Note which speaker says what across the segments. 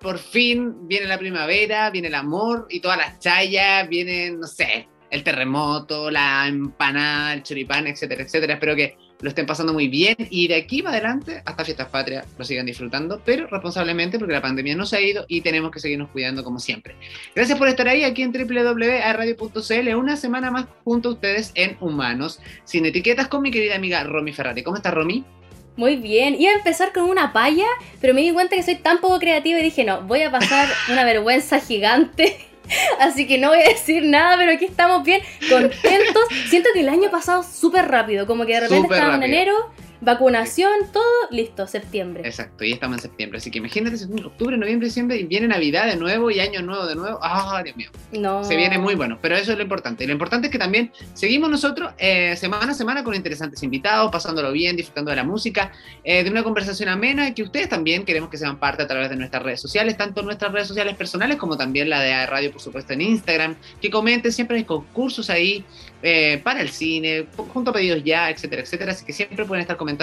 Speaker 1: Por fin viene la primavera, viene el amor y todas las chayas, vienen, no sé, el terremoto, la empanada, el choripán, etcétera, etcétera. Espero que lo estén pasando muy bien y de aquí para adelante hasta fiestas patrias lo sigan disfrutando, pero responsablemente porque la pandemia no se ha ido y tenemos que seguirnos cuidando como siempre. Gracias por estar ahí aquí en www.radio.cl, una semana más junto a ustedes en Humanos, sin etiquetas con mi querida amiga Romy Ferrari. ¿Cómo está Romy?
Speaker 2: Muy bien, iba a empezar con una palla, pero me di cuenta que soy tan poco creativa y dije, no, voy a pasar una vergüenza gigante Así que no voy a decir nada, pero aquí estamos bien, contentos. Siento que el año pasado súper rápido, como que de repente estábamos en enero Vacunación, todo listo, septiembre.
Speaker 1: Exacto, y estamos en septiembre. Así que imagínate, octubre, noviembre, diciembre, y viene Navidad de nuevo y Año Nuevo de nuevo. ¡Ah, Dios mío! No. Se viene muy bueno, pero eso es lo importante. Y lo importante es que también seguimos nosotros eh, semana a semana con interesantes invitados, pasándolo bien, disfrutando de la música, eh, de una conversación amena que ustedes también queremos que sean parte a través de nuestras redes sociales, tanto nuestras redes sociales personales como también la de Radio, por supuesto, en Instagram. Que comenten, siempre hay concursos ahí eh, para el cine, junto a pedidos ya, etcétera, etcétera. Así que siempre pueden estar comentando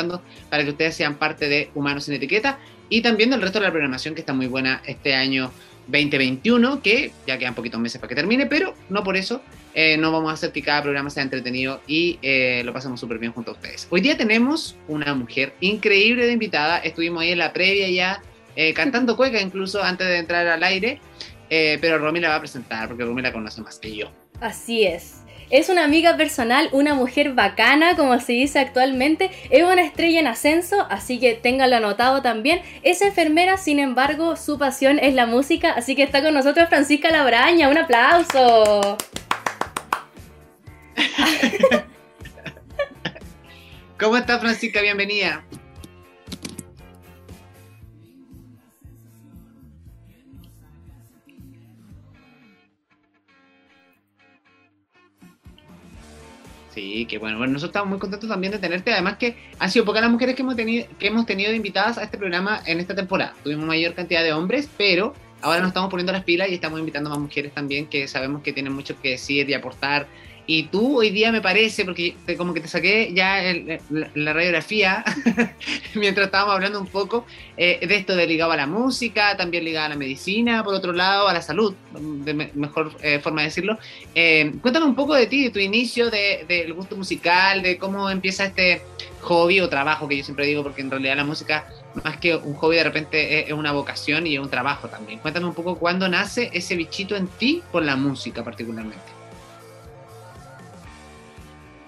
Speaker 1: para que ustedes sean parte de Humanos sin Etiqueta y también del resto de la programación que está muy buena este año 2021, que ya quedan poquitos meses para que termine, pero no por eso eh, no vamos a hacer que cada programa sea entretenido y eh, lo pasemos súper bien junto a ustedes. Hoy día tenemos una mujer increíble de invitada, estuvimos ahí en la previa ya, cantando cueca incluso antes de entrar al aire, pero Romy la va a presentar porque Romy la conoce más que yo.
Speaker 2: Así es. Es una amiga personal, una mujer bacana, como se dice actualmente. Es una estrella en ascenso, así que ténganlo anotado también. Es enfermera, sin embargo, su pasión es la música, así que está con nosotros Francisca Labraña. Un aplauso.
Speaker 1: ¿Cómo está Francisca? Bienvenida. Sí, que bueno. Bueno, nosotros estamos muy contentos también de tenerte. Además que han sido pocas las mujeres que hemos, tenido, que hemos tenido invitadas a este programa en esta temporada. Tuvimos mayor cantidad de hombres, pero ahora nos estamos poniendo las pilas y estamos invitando a más mujeres también que sabemos que tienen mucho que decir y aportar y tú hoy día me parece, porque como que te saqué ya la, radiografía, mientras estábamos hablando un poco eh, de esto de ligado a la música, también ligado a la medicina, por otro lado a la salud, de mejor eh, forma de decirlo. Eh, cuéntame un poco de ti, de tu inicio, del de, gusto musical, de cómo empieza este hobby o trabajo, que yo siempre digo, porque en realidad la música, más que un hobby, de repente es una vocación y es un trabajo también. Cuéntame un poco cuándo nace ese bichito en ti por la música particularmente.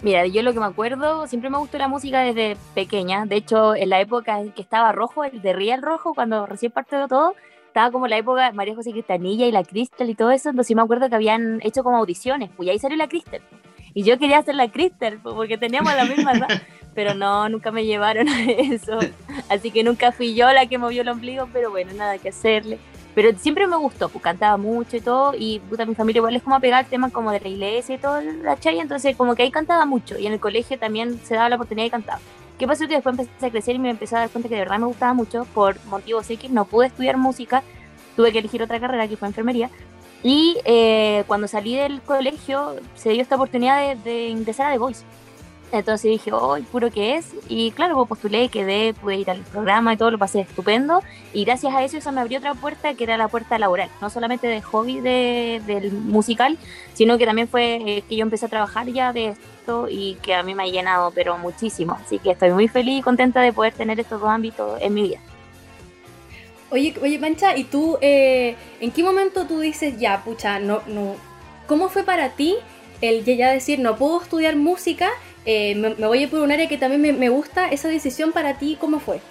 Speaker 3: Mira, yo lo que me acuerdo, siempre me gustó la música desde pequeña. De hecho, en la época en que estaba rojo, el de Real Rojo, cuando recién partió todo, estaba como la época de María José Cristanilla y la Cristel y todo eso. Entonces me acuerdo que habían hecho como audiciones, pues ahí salió la Cristel. Y yo quería hacer la Cristel, pues, porque teníamos la misma edad. Pero no, nunca me llevaron a eso. Así que nunca fui yo la que movió el ombligo, pero bueno, nada que hacerle. Pero siempre me gustó, pues cantaba mucho y todo, y puta, mi familia igual es como a pegar temas como de la iglesia y todo, la chaya, entonces como que ahí cantaba mucho, y en el colegio también se daba la oportunidad de cantar. ¿Qué pasó? Que después empecé a crecer y me empecé a dar cuenta que de verdad me gustaba mucho, por motivos X, no pude estudiar música, tuve que elegir otra carrera que fue enfermería, y eh, cuando salí del colegio se dio esta oportunidad de, de ingresar a The Voice. Entonces dije, oh, puro que es. Y claro, pues postulé, quedé, pude ir al programa y todo, lo pasé estupendo. Y gracias a eso, eso me abrió otra puerta que era la puerta laboral. No solamente de hobby de, del musical, sino que también fue eh, que yo empecé a trabajar ya de esto y que a mí me ha llenado, pero muchísimo. Así que estoy muy feliz y contenta de poder tener estos dos ámbitos en mi vida.
Speaker 2: Oye, oye, Pancha, ¿y tú eh, en qué momento tú dices, ya, pucha, no, no, ¿cómo fue para ti el ya decir, no puedo estudiar música eh, me, voy a ir por un área que también me, gusta. ¿Esa decisión para ti cómo fue?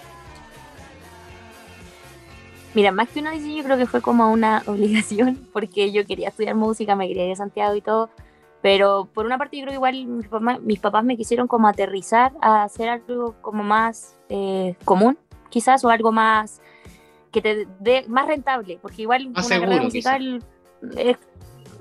Speaker 3: Mira, más que una decisión, yo creo que fue como una obligación, porque yo quería estudiar música, me quería ir a Santiago y todo, pero por una parte yo creo que igual mis papás, me quisieron como aterrizar a hacer algo como más eh, común, quizás, o algo más que te dé más rentable, porque igual una carrera musical es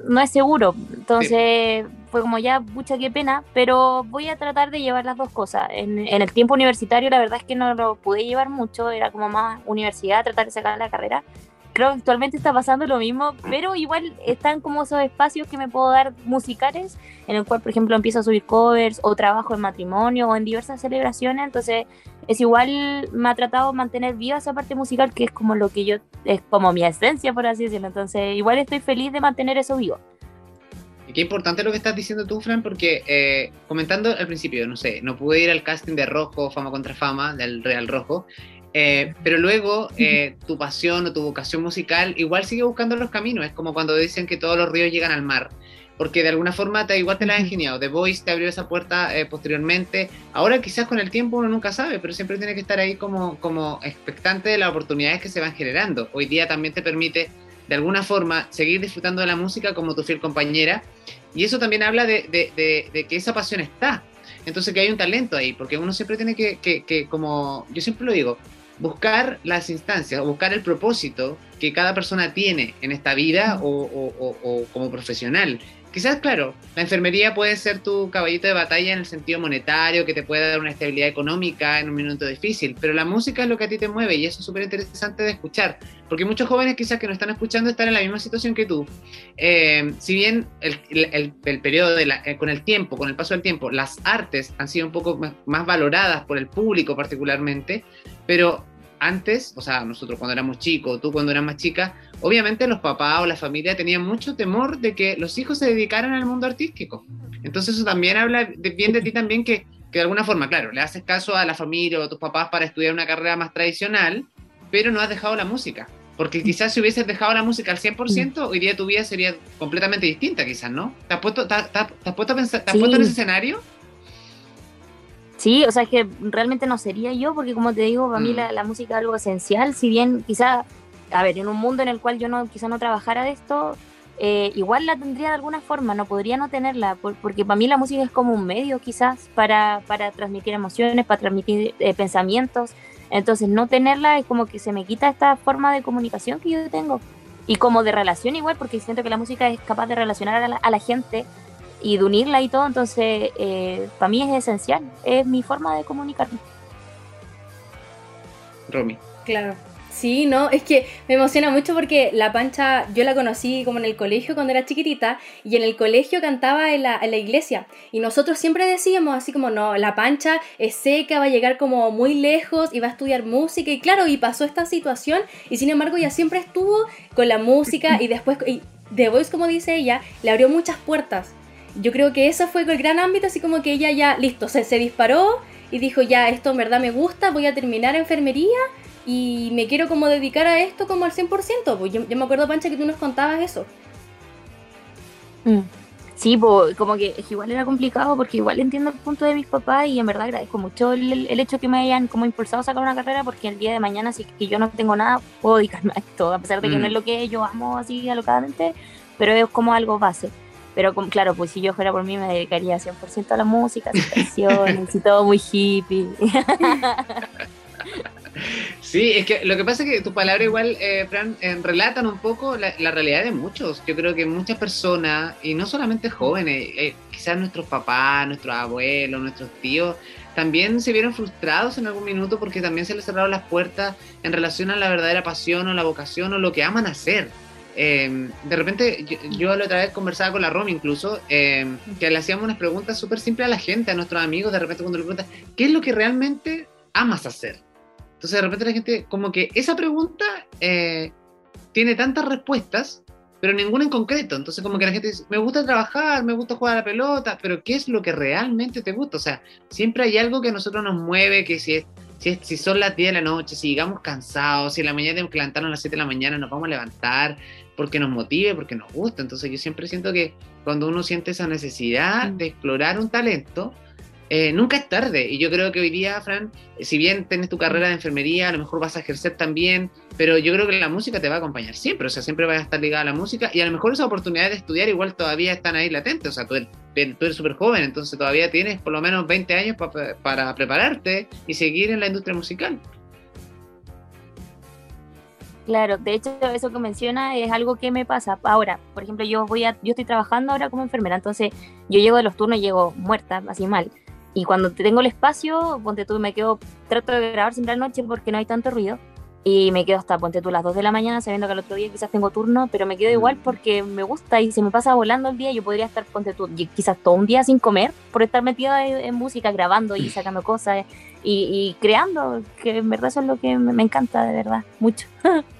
Speaker 3: no es seguro. Entonces fue como ya, mucha qué pena, pero voy a tratar de llevar las dos cosas. En, el tiempo universitario la verdad es que no lo pude llevar mucho, era como más universidad, tratar de sacar la carrera. Creo que actualmente está pasando lo mismo, pero igual están como esos espacios que me puedo dar musicales, en el cual, por ejemplo, empiezo a subir covers o trabajo en matrimonio o en diversas celebraciones, entonces es igual, me ha tratado de mantener viva esa parte musical que es como lo que yo, es como mi esencia, por así decirlo, entonces igual estoy feliz de mantener eso vivo.
Speaker 1: Y qué importante lo que estás diciendo tú, Fran, porque eh, comentando al principio, no sé, no pude ir al casting de Rojo, Fama contra Fama, del Real Rojo, eh, pero luego eh, tu pasión o tu vocación musical igual sigue buscando los caminos. Es como cuando dicen que todos los ríos llegan al mar. Porque de alguna forma te, igual te la has ingeniado. The Voice te abrió esa puerta eh, posteriormente. Ahora quizás con el tiempo uno nunca sabe, pero siempre tiene que estar ahí como, como expectante de las oportunidades que se van generando. Hoy día también te permite de alguna forma seguir disfrutando de la música como tu fiel compañera. Y eso también habla de, de, de, que esa pasión está. Entonces que hay un talento ahí, porque uno siempre tiene que, que, que, como yo siempre lo digo, buscar las instancias, buscar el propósito que cada persona tiene en esta vida o, como profesional. Quizás, claro, la enfermería puede ser tu caballito de batalla en el sentido monetario, que te puede dar una estabilidad económica en un minuto difícil, pero la música es lo que a ti te mueve y eso es súper interesante de escuchar, porque muchos jóvenes quizás que no están escuchando están en la misma situación que tú. Eh, si bien el, periodo eh, con el tiempo, con el paso del tiempo, las artes han sido un poco más valoradas por el público particularmente, pero antes, o sea, nosotros cuando éramos chicos, tú cuando eras más chica, obviamente los papás o la familia tenían mucho temor de que los hijos se dedicaran al mundo artístico. Entonces eso también habla bien de ti también que, que de alguna forma, claro, le haces caso a la familia o a tus papás para estudiar una carrera más tradicional, pero no has dejado la música. Porque quizás si hubieses dejado la música al 100%, hoy día tu vida sería completamente distinta, quizás, ¿no? ¿Te has puesto, te, puesto, a pensar, ¿te has puesto en ese escenario?
Speaker 3: Sí, o sea, es que realmente no sería yo, porque como te digo, para mí mm. la, música es algo esencial, si bien quizá, a ver, en un mundo en el cual yo no quizá no trabajara de esto, eh, igual la tendría de alguna forma, no podría no tenerla, porque para mí la música es como un medio quizás para, para transmitir emociones, para transmitir eh, pensamientos, entonces no tenerla es como que se me quita esta forma de comunicación que yo tengo. Y como de relación igual, porque siento que la música es capaz de relacionar a la, a la gente y de unirla y todo, entonces eh, para mí es esencial, es mi forma de comunicarme.
Speaker 1: Romy.
Speaker 2: Claro. Sí, no, es que me emociona mucho porque la pancha yo la conocí como en el colegio cuando era chiquitita y en el colegio cantaba en la, en la iglesia y nosotros siempre decíamos así como no, la pancha es seca, va a llegar como muy lejos y va a estudiar música y claro, y pasó esta situación y sin embargo ya siempre estuvo con la música y después y The Voice como dice ella, le abrió muchas puertas yo creo que ese fue el gran ámbito, así como que ella ya, listo, se, se disparó y dijo, ya, esto en verdad me gusta, voy a terminar enfermería y me quiero como dedicar a esto como al 100%. Pues yo, me acuerdo, Pancha, que tú nos contabas eso.
Speaker 3: Mm. Sí, pues como que igual era complicado porque igual entiendo el punto de mis papás y en verdad agradezco mucho el, hecho que me hayan como impulsado a sacar una carrera porque el día de mañana si que yo no tengo nada puedo dedicarme a esto, a pesar de que no es mm. lo que yo amo así alocadamente, pero es como algo base. Pero claro, pues si yo fuera por mí me dedicaría 100% a la música, a canciones y todo muy hippie.
Speaker 1: Sí, es que lo que pasa es que tus palabras igual, eh, Fran, eh, relatan un poco la, realidad de muchos. Yo creo que muchas personas, y no solamente jóvenes, eh, quizás nuestros papás, nuestros abuelos, nuestros tíos, también se vieron frustrados en algún minuto porque también se les cerraron las puertas en relación a la verdadera pasión o la vocación o lo que aman hacer. Em, de repente, yo, la otra vez conversaba con la Romy incluso, em, que le hacíamos unas preguntas súper simples a la gente, a nuestros amigos, de repente cuando le preguntan, ¿qué es lo que realmente amas hacer? Entonces de repente la gente, como que esa pregunta eh, tiene tantas respuestas, pero ninguna en concreto. Entonces como que la gente dice, me gusta trabajar, me gusta jugar a la pelota, pero ¿qué es lo que realmente te gusta? O sea, siempre hay algo que a nosotros nos mueve, que si es si, si, son las 10 de la noche, si llegamos cansados, si la mañana tenemos que levantarnos a las 7 de la mañana, nos vamos a levantar, porque nos motive, porque nos gusta. Entonces yo siempre siento que cuando uno siente esa necesidad mm. de explorar un talento, eh, nunca es tarde. Y yo creo que hoy día, Fran, si bien tienes tu carrera de enfermería, a lo mejor vas a ejercer también, pero yo creo que la música te va a acompañar siempre. O sea, siempre vas a estar ligada a la música y a lo mejor esas oportunidades de estudiar igual todavía están ahí latentes. O sea, tú eres súper joven, entonces todavía tienes por lo menos 20 años para prepararte y seguir en la industria musical.
Speaker 3: Claro, de hecho eso que menciona es algo que me pasa. Ahora, por ejemplo, yo voy a, yo estoy trabajando ahora como enfermera, entonces yo llego de los turnos y llego muerta, así mal. Y cuando tengo el espacio, ponte tú, me quedo, trato de grabar siempre la noche porque no hay tanto ruido. y me quedo hasta, ponte tú, las 2 de la mañana sabiendo que al otro día quizás tengo turno, pero me quedo igual porque me gusta y se me pasa volando el día. Yo podría estar, ponte tú, quizás todo un día sin comer por estar metida en, música, grabando y sacando cosas y, creando, que en verdad eso es lo que me encanta, de verdad, mucho.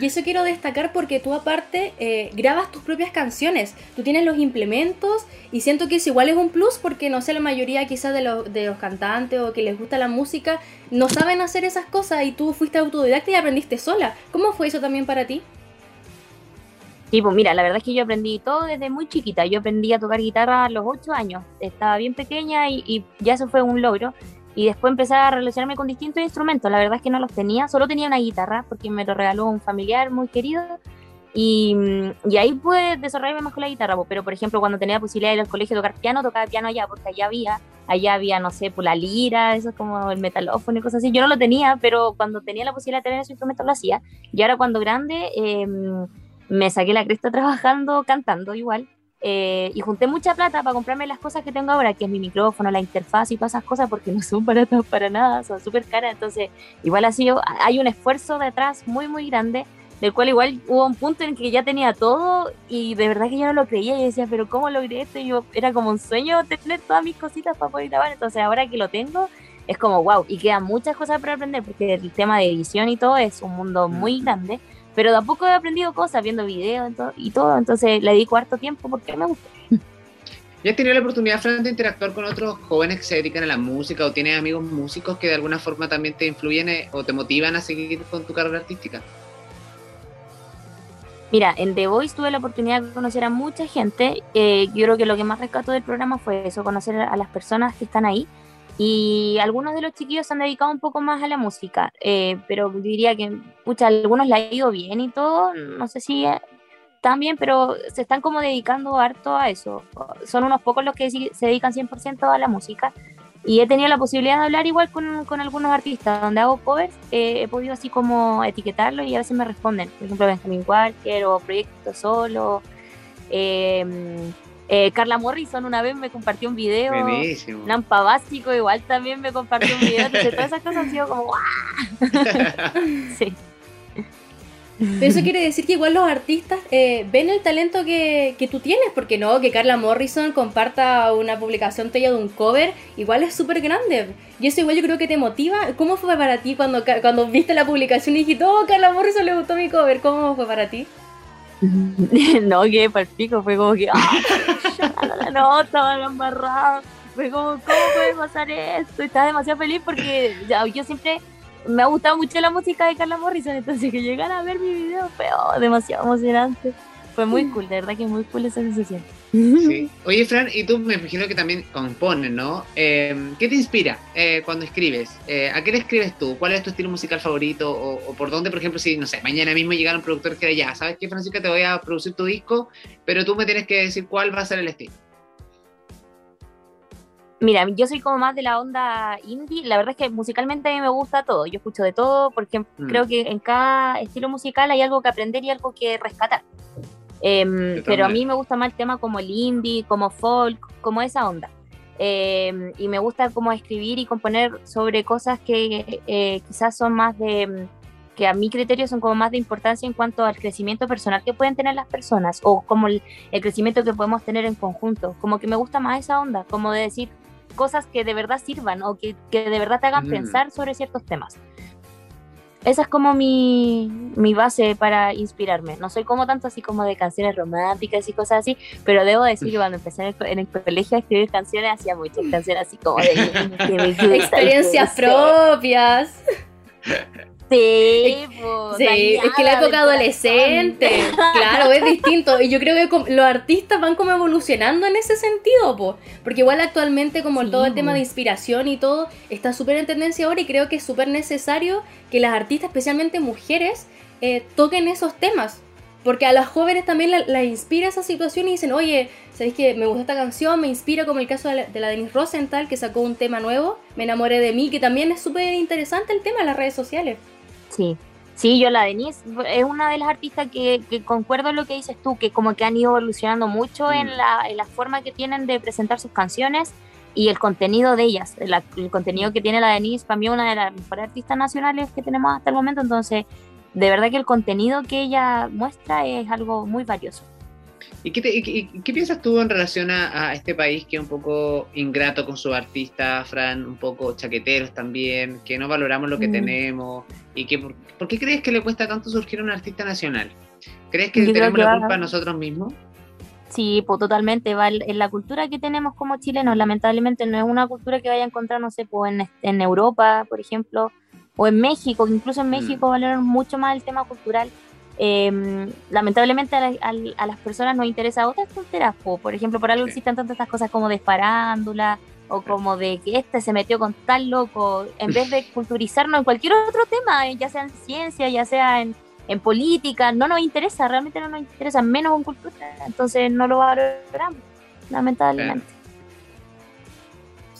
Speaker 2: Y eso quiero destacar porque tú aparte eh, grabas tus propias canciones, tú tienes los implementos y siento que es igual es un plus porque no sé, la mayoría quizás de, de los cantantes o que les gusta la música no saben hacer esas cosas y tú fuiste autodidacta y aprendiste sola. ¿Cómo fue eso también para ti?
Speaker 3: Sí, pues mira, la verdad es que yo aprendí todo desde muy chiquita. Yo aprendí a tocar guitarra a los 8 años. Estaba bien pequeña y ya eso fue un logro. Y después empecé a relacionarme con distintos instrumentos. La verdad es que no los tenía, solo tenía una guitarra porque me lo regaló un familiar muy querido. Y, y ahí pude desarrollarme más con la guitarra. Pero, por ejemplo, cuando tenía la posibilidad de ir al colegio a tocar piano, tocaba piano allá, porque allá había, allá había, no sé, pues la lira, eso es como el metalófono y cosas así. Yo no lo tenía, pero cuando tenía la posibilidad de tener ese instrumento lo hacía. Y ahora cuando grande, em, me saqué la cresta trabajando, cantando igual. Eh, y junté mucha plata para comprarme las cosas que tengo ahora, que es mi micrófono, la interfaz y todas esas cosas, porque no son baratas para nada, son súper caras. Entonces, igual así hay un esfuerzo detrás muy, muy grande, del cual igual hubo un punto en que ya tenía todo y de verdad que yo no lo creía y decía, pero ¿cómo logré esto? Y yo era como un sueño tener todas mis cositas para poder grabar. Entonces, ahora que lo tengo, es como wow, y quedan muchas cosas para aprender, porque el tema de edición y todo es un mundo muy grande pero tampoco he aprendido cosas viendo videos y todo, entonces le dedico harto tiempo porque me gusta.
Speaker 1: ¿Ya has tenido la oportunidad, Fran, de interactuar con otros jóvenes que se dedican a la música o tienes amigos músicos que de alguna forma también te influyen eh, o te motivan a seguir con tu carrera artística?
Speaker 3: Mira, en The Voice tuve la oportunidad de conocer a mucha gente. Eh, yo creo que lo que más rescató del programa fue eso, conocer a las personas que están ahí. Y algunos de los chiquillos se han dedicado un poco más a la música, eh, pero diría que pucha, algunos le ha ido bien y todo, no sé si eh, también, pero se están como dedicando harto a eso. Son unos pocos los que se dedican 100% a la música. Y he tenido la posibilidad de hablar igual con, con algunos artistas, donde hago covers, eh, he podido así como etiquetarlo y a veces me responden. Por ejemplo, Benjamin Walker o Proyecto Solo. Eh, eh, Carla Morrison una vez me compartió un video. Buenísimo. Nampa Básico igual también me compartió un video. Entonces todas esas cosas han sido como
Speaker 2: sí. Pero eso quiere decir que igual los artistas eh, ven el talento que, que, tú tienes, porque no, que Carla Morrison comparta una publicación tuya de un cover, igual es súper grande. Y eso igual yo creo que te motiva. ¿Cómo fue para ti cuando, cuando viste la publicación y dijiste, oh, Carla Morrison le gustó mi cover? ¿Cómo fue para ti?
Speaker 3: no, que para el pico fue como que, ¡ah! la nota, la embarrada. Fue como, ¿cómo puede pasar esto? Estaba demasiado feliz porque ya, yo siempre me ha gustado mucho la música de Carla Morrison, entonces que llegara a ver mi video fue oh, demasiado emocionante. Fue muy cool, de verdad que muy cool esa sensación.
Speaker 1: Sí. Oye, Fran, y tú me imagino que también compones, ¿no? Em, ¿Qué te inspira eh, cuando escribes? Eh, ¿A qué le escribes tú? ¿Cuál es tu estilo musical favorito? O, por dónde, por ejemplo, si, no sé, mañana mismo llegara un productor que ya, ¿sabes qué, Francisca? Te voy a producir tu disco, pero tú me tienes que decir cuál va a ser el estilo.
Speaker 3: Mira, yo soy como más de la onda indie. La verdad es que musicalmente a mí me gusta todo. Yo escucho de todo porque mm. creo que en cada estilo musical hay algo que aprender y algo que rescatar. Em, pero a mí me gusta más el tema como el indie, como folk, como esa onda. Em, y me gusta como escribir y componer sobre cosas que eh, quizás son más de, que a mi criterio son como más de importancia en cuanto al crecimiento personal que pueden tener las personas o como el, crecimiento que podemos tener en conjunto. Como que me gusta más esa onda, como de decir cosas que de verdad sirvan o que, que de verdad te hagan mm. pensar sobre ciertos temas esa es como mi, mi, base para inspirarme. No soy como tanto así como de canciones románticas y cosas así, pero debo decir que cuando empecé en el, colegio a escribir canciones, hacía muchas canciones así como de...
Speaker 2: Experiencias propias.
Speaker 3: Sí,
Speaker 2: sí es que la época adolescente, claro, es distinto. Y yo creo que los artistas van como evolucionando en ese sentido, po. porque igual actualmente como todo el tema de inspiración y todo está súper en tendencia ahora y creo que es súper necesario que las artistas, especialmente mujeres, eh, toquen esos temas. Porque a las jóvenes también la, inspira esa situación y dicen, oye, ¿sabéis que me gusta esta canción? Me inspira como el caso de la, de la Denise Rosenthal que sacó un tema nuevo, Me enamoré de mí, que también es súper interesante el tema de las redes sociales.
Speaker 3: Sí, sí, yo la Denise es una de las artistas que, concuerdo en lo que dices tú, que como que han ido evolucionando mucho en, mm. la, en la forma que tienen de presentar sus canciones y el contenido de ellas, el, contenido que tiene la Denise, para mí una de las mejores artistas nacionales que tenemos hasta el momento, entonces de verdad que el contenido que ella muestra es algo muy valioso.
Speaker 1: ¿Y qué, piensas tú en relación a, este país que es un poco ingrato con sus artistas, Fran, un poco chaqueteros también, que no valoramos lo que mm. tenemos? Y que por, qué crees que le cuesta tanto surgir a un artista nacional? ¿Crees que tenemos la culpa nosotros mismos?
Speaker 3: Sí, pues totalmente. Va en la cultura que tenemos como chilenos, lamentablemente no es una cultura que vaya a encontrar, no sé, pues en, Europa, por ejemplo, o en México, incluso en mm. México valoran mucho más el tema cultural. Em, lamentablemente a, las personas nos interesa otras tonteras, por ejemplo, por algo existen tantas cosas como de farándula o como de que este se metió con tal loco, en vez de culturizarnos en cualquier otro tema, ya sea en ciencia, ya sea en, en política, no nos interesa, realmente no nos interesa, menos en cultura, entonces no lo valoramos, lamentablemente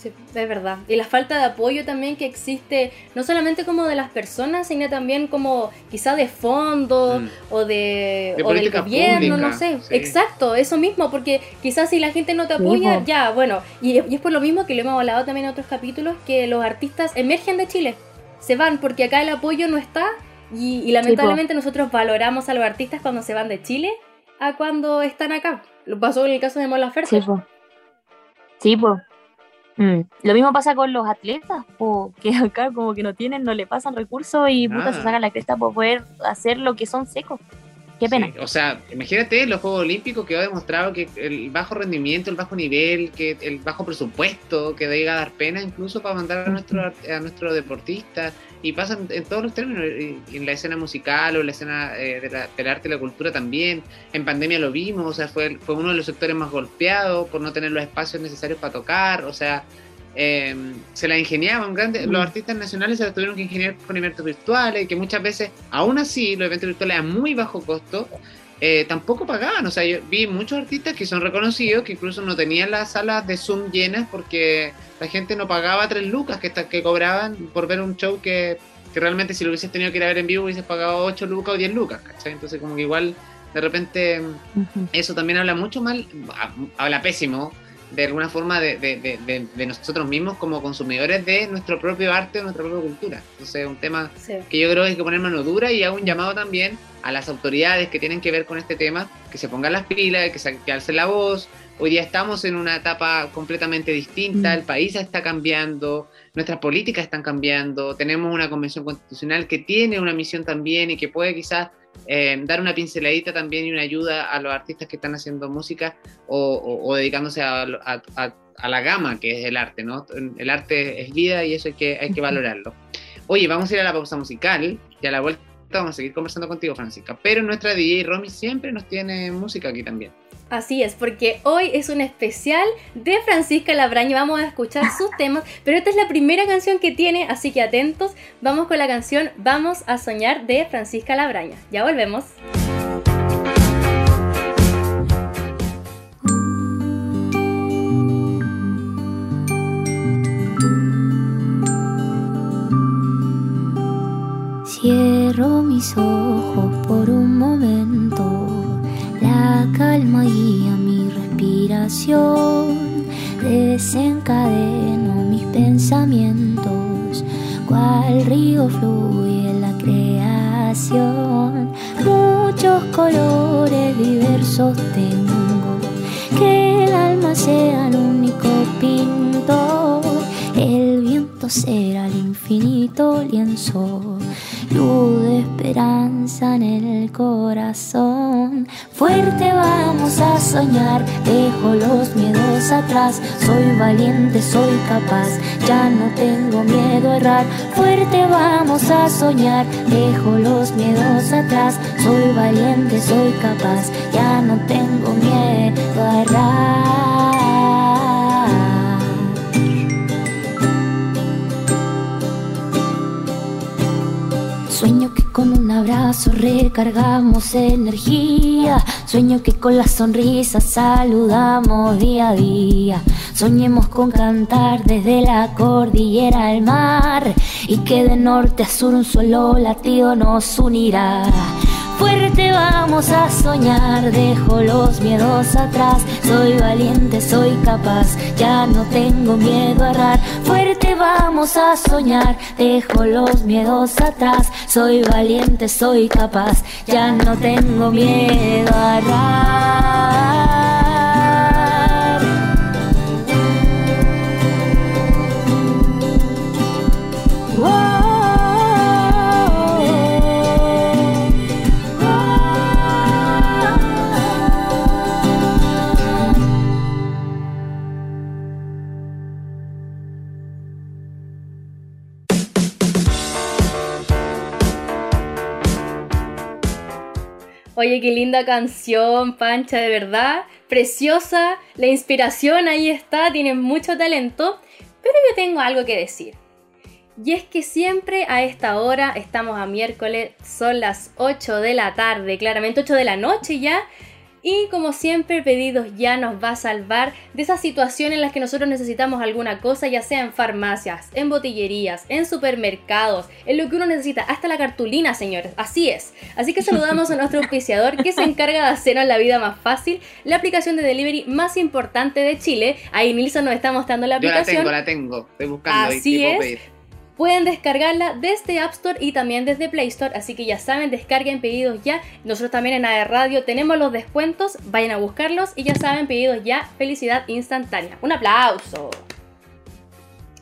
Speaker 2: es verdad. Y la falta de apoyo también que existe, no solamente como de las personas, sino también como quizá de fondo mm. o, de, del gobierno, no sé. Exacto, eso mismo, porque quizás si la gente no te apoya, ya, bueno, y, es por lo mismo que lo hemos hablado también en otros capítulos, que los artistas emergen de Chile, se van porque acá el apoyo no está y, lamentablemente nosotros valoramos a los artistas cuando se van de Chile a cuando están acá. Lo pasó en el caso de Mola Laferte.
Speaker 3: Sí, pues. Mm. Lo mismo pasa con los atletas, o que acá como que no tienen, no le pasan recursos y puta se sacan la cresta por poder hacer lo que son secos. Qué pena.
Speaker 1: o sea, imagínate los Juegos Olímpicos que ha demostrado que el bajo rendimiento, el bajo nivel, que el bajo presupuesto, que llega a dar pena incluso para mandar a nuestro a nuestros deportistas y pasa en, todos los términos, en la escena musical o en la escena eh, del arte y la cultura también. En pandemia lo vimos, o sea, fue, fue uno de los sectores más golpeados por no tener los espacios necesarios para tocar, o sea, Em, se la ingeniaban grandes, los mm. artistas nacionales se la tuvieron que ingeniar con eventos virtuales, que muchas veces, aún así, los eventos virtuales a muy bajo costo, eh, tampoco pagaban. O sea, yo vi muchos artistas que son reconocidos, que incluso no tenían las salas de Zoom llenas porque la gente no pagaba tres lucas que, que cobraban por ver un show que, realmente si lo hubieses tenido que ir a ver en vivo hubieses pagado 8 lucas o 10 lucas, ¿cachai? Entonces como que igual de repente eso también habla mucho mal, habla pésimo de alguna forma de, de, de, nosotros mismos como consumidores de nuestro propio arte, nuestra propia cultura. Entonces es un tema que yo creo que hay que poner mano dura y hago un llamado también a las autoridades que tienen que ver con este tema, que se pongan las pilas, que se que alcen la voz. Hoy día estamos en una etapa completamente distinta, mm. el país está cambiando, nuestras políticas están cambiando, tenemos una convención constitucional que tiene una misión también y que puede quizás eh, dar una pinceladita también y una ayuda a los artistas que están haciendo música o, dedicándose a, la gama que es el arte, ¿no? El arte es vida y eso hay que, hay que valorarlo. Oye, vamos a ir a la pausa musical y a la vuelta vamos a seguir conversando contigo, Francisca. Pero nuestra DJ Romy siempre nos tiene música aquí también.
Speaker 2: Así es, porque hoy es un especial de Francisca Labraña. Vamos a escuchar sus temas, pero esta es la primera canción que tiene, así que atentos. Vamos con la canción Vamos a soñar de Francisca Labraña. Ya volvemos.
Speaker 4: Cierro mis ojos por un momento. La calma guía mi respiración, desencadeno mis pensamientos, cual río fluye la creación. Muchos colores diversos tengo, que el alma sea el único pintor, el viento será el infinito lienzo luz de esperanza en el corazón. Fuerte vamos a soñar, dejo los miedos atrás. Soy valiente, soy capaz, ya no tengo miedo a errar. Fuerte vamos a soñar, dejo los miedos atrás. Soy valiente, soy capaz, ya no tengo miedo a errar. Abrazo recargamos energía. Sueño que con la sonrisa saludamos día a día. Soñemos con cantar desde la cordillera al mar. Y que de norte a sur un solo latido nos unirá. Fuerte vamos a soñar, dejo los miedos atrás. Soy valiente, soy capaz, ya no tengo miedo a errar. Fuerte vamos a soñar, dejo los miedos atrás. Soy valiente, soy capaz, ya no tengo miedo a errar.
Speaker 2: Canción, Pancha, de verdad. Preciosa, la inspiración ahí está, tienes mucho talento. Pero yo tengo algo que decir. Y es que siempre a esta hora, estamos a miércoles, son las 8 de la tarde, claramente 8 de la noche ya, y como siempre, Pedidos Ya nos va a salvar de esas situaciones en las que nosotros necesitamos alguna cosa, ya sea en farmacias, en botillerías, en supermercados, en lo que uno necesita, hasta la cartulina, señores. Así es. Así que saludamos a nuestro auspiciador que se encarga de hacernos la vida más fácil, la aplicación de delivery más importante de Chile. Ahí Nilsson nos está mostrando la aplicación.
Speaker 1: Yo la tengo, la tengo. Estoy buscando.
Speaker 2: Así es. Pueden descargarla desde App Store y también desde Play Store, así que ya saben, descarguen pedidos ya. Nosotros también en AE Radio tenemos los descuentos, vayan a buscarlos y ya saben, pedidos ya, felicidad instantánea. Un aplauso.